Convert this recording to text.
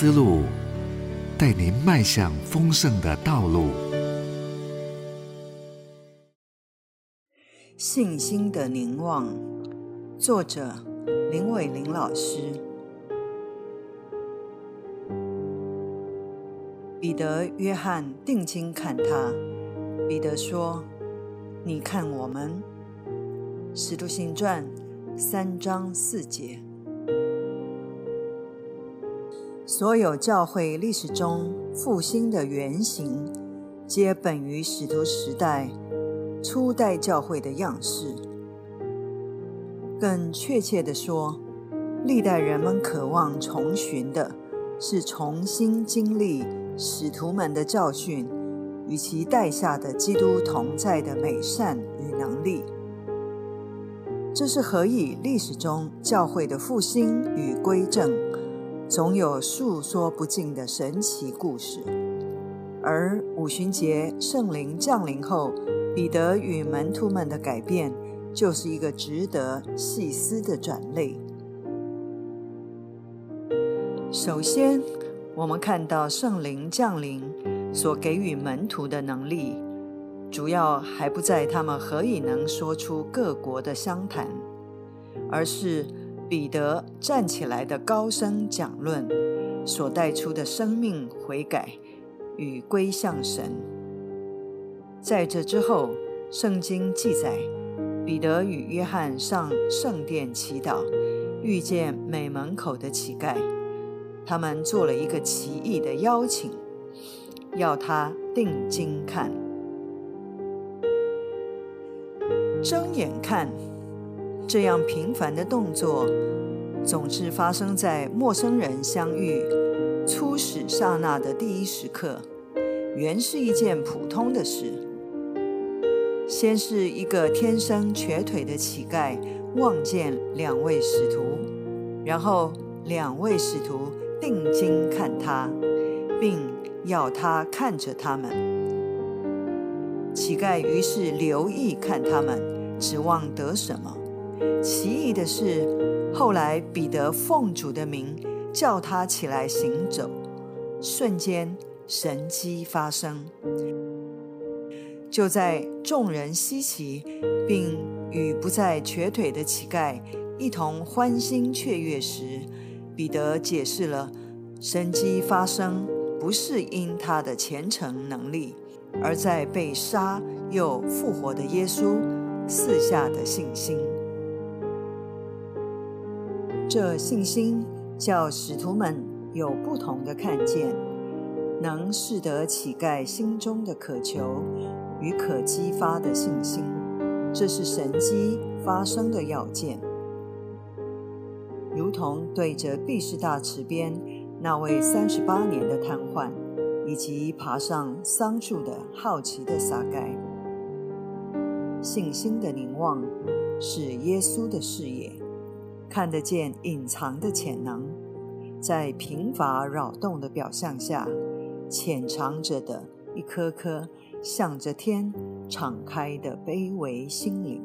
思路，带您迈向丰盛的道路。信心的凝望，作者林伟玲老师。彼得、约翰定睛看他。彼得说：“你看我们。”《使徒行传》三章四节。所有教会历史中复兴的原型，皆本于使徒时代初代教会的样式。更确切地说，历代人们渴望重寻的是重新经历使徒们的教训，与其带下的基督同在的美善与能力。这是何以历史中教会的复兴与归正，总有诉说不尽的神奇故事。而五旬节圣灵降临后，彼得与门徒们的改变，就是一个值得细思的转类。首先，我们看到圣灵降临所给予门徒的能力。主要还不在他们何以能说出各国的相谈，而是彼得站起来的高声讲论所带出的生命悔改与归向神。在这之后，圣经记载，彼得与约翰上圣殿祈祷，遇见美门口的乞丐，他们做了一个奇异的邀请，要他定睛看。睁眼看，这样平凡的动作，总是发生在陌生人相遇、初始刹那的第一时刻，原是一件普通的事。先是一个天生瘸腿的乞丐望见两位使徒，然后两位使徒定睛看他，并要他看着他们。乞丐于是留意看他们，指望得什么。奇异的是，后来彼得奉主的名叫他起来行走，瞬间神迹发生。就在众人稀奇，并与不再瘸腿的乞丐一同欢欣雀跃时，彼得解释了神迹发生不是因他的虔诚能力。而在被杀又复活的耶稣赐下的信心，这信心叫使徒们有不同的看见，能识得乞丐心中的渴求与可激发的信心，这是神机发生的要件。如同对着毕士大池边那位三十八年的瘫痪。以及爬上桑树的好奇的撒该，信心的凝望是耶稣的视野，看得见隐藏的潜能，在贫乏扰动的表象下，潜藏着的一颗颗向着天敞开的卑微心灵。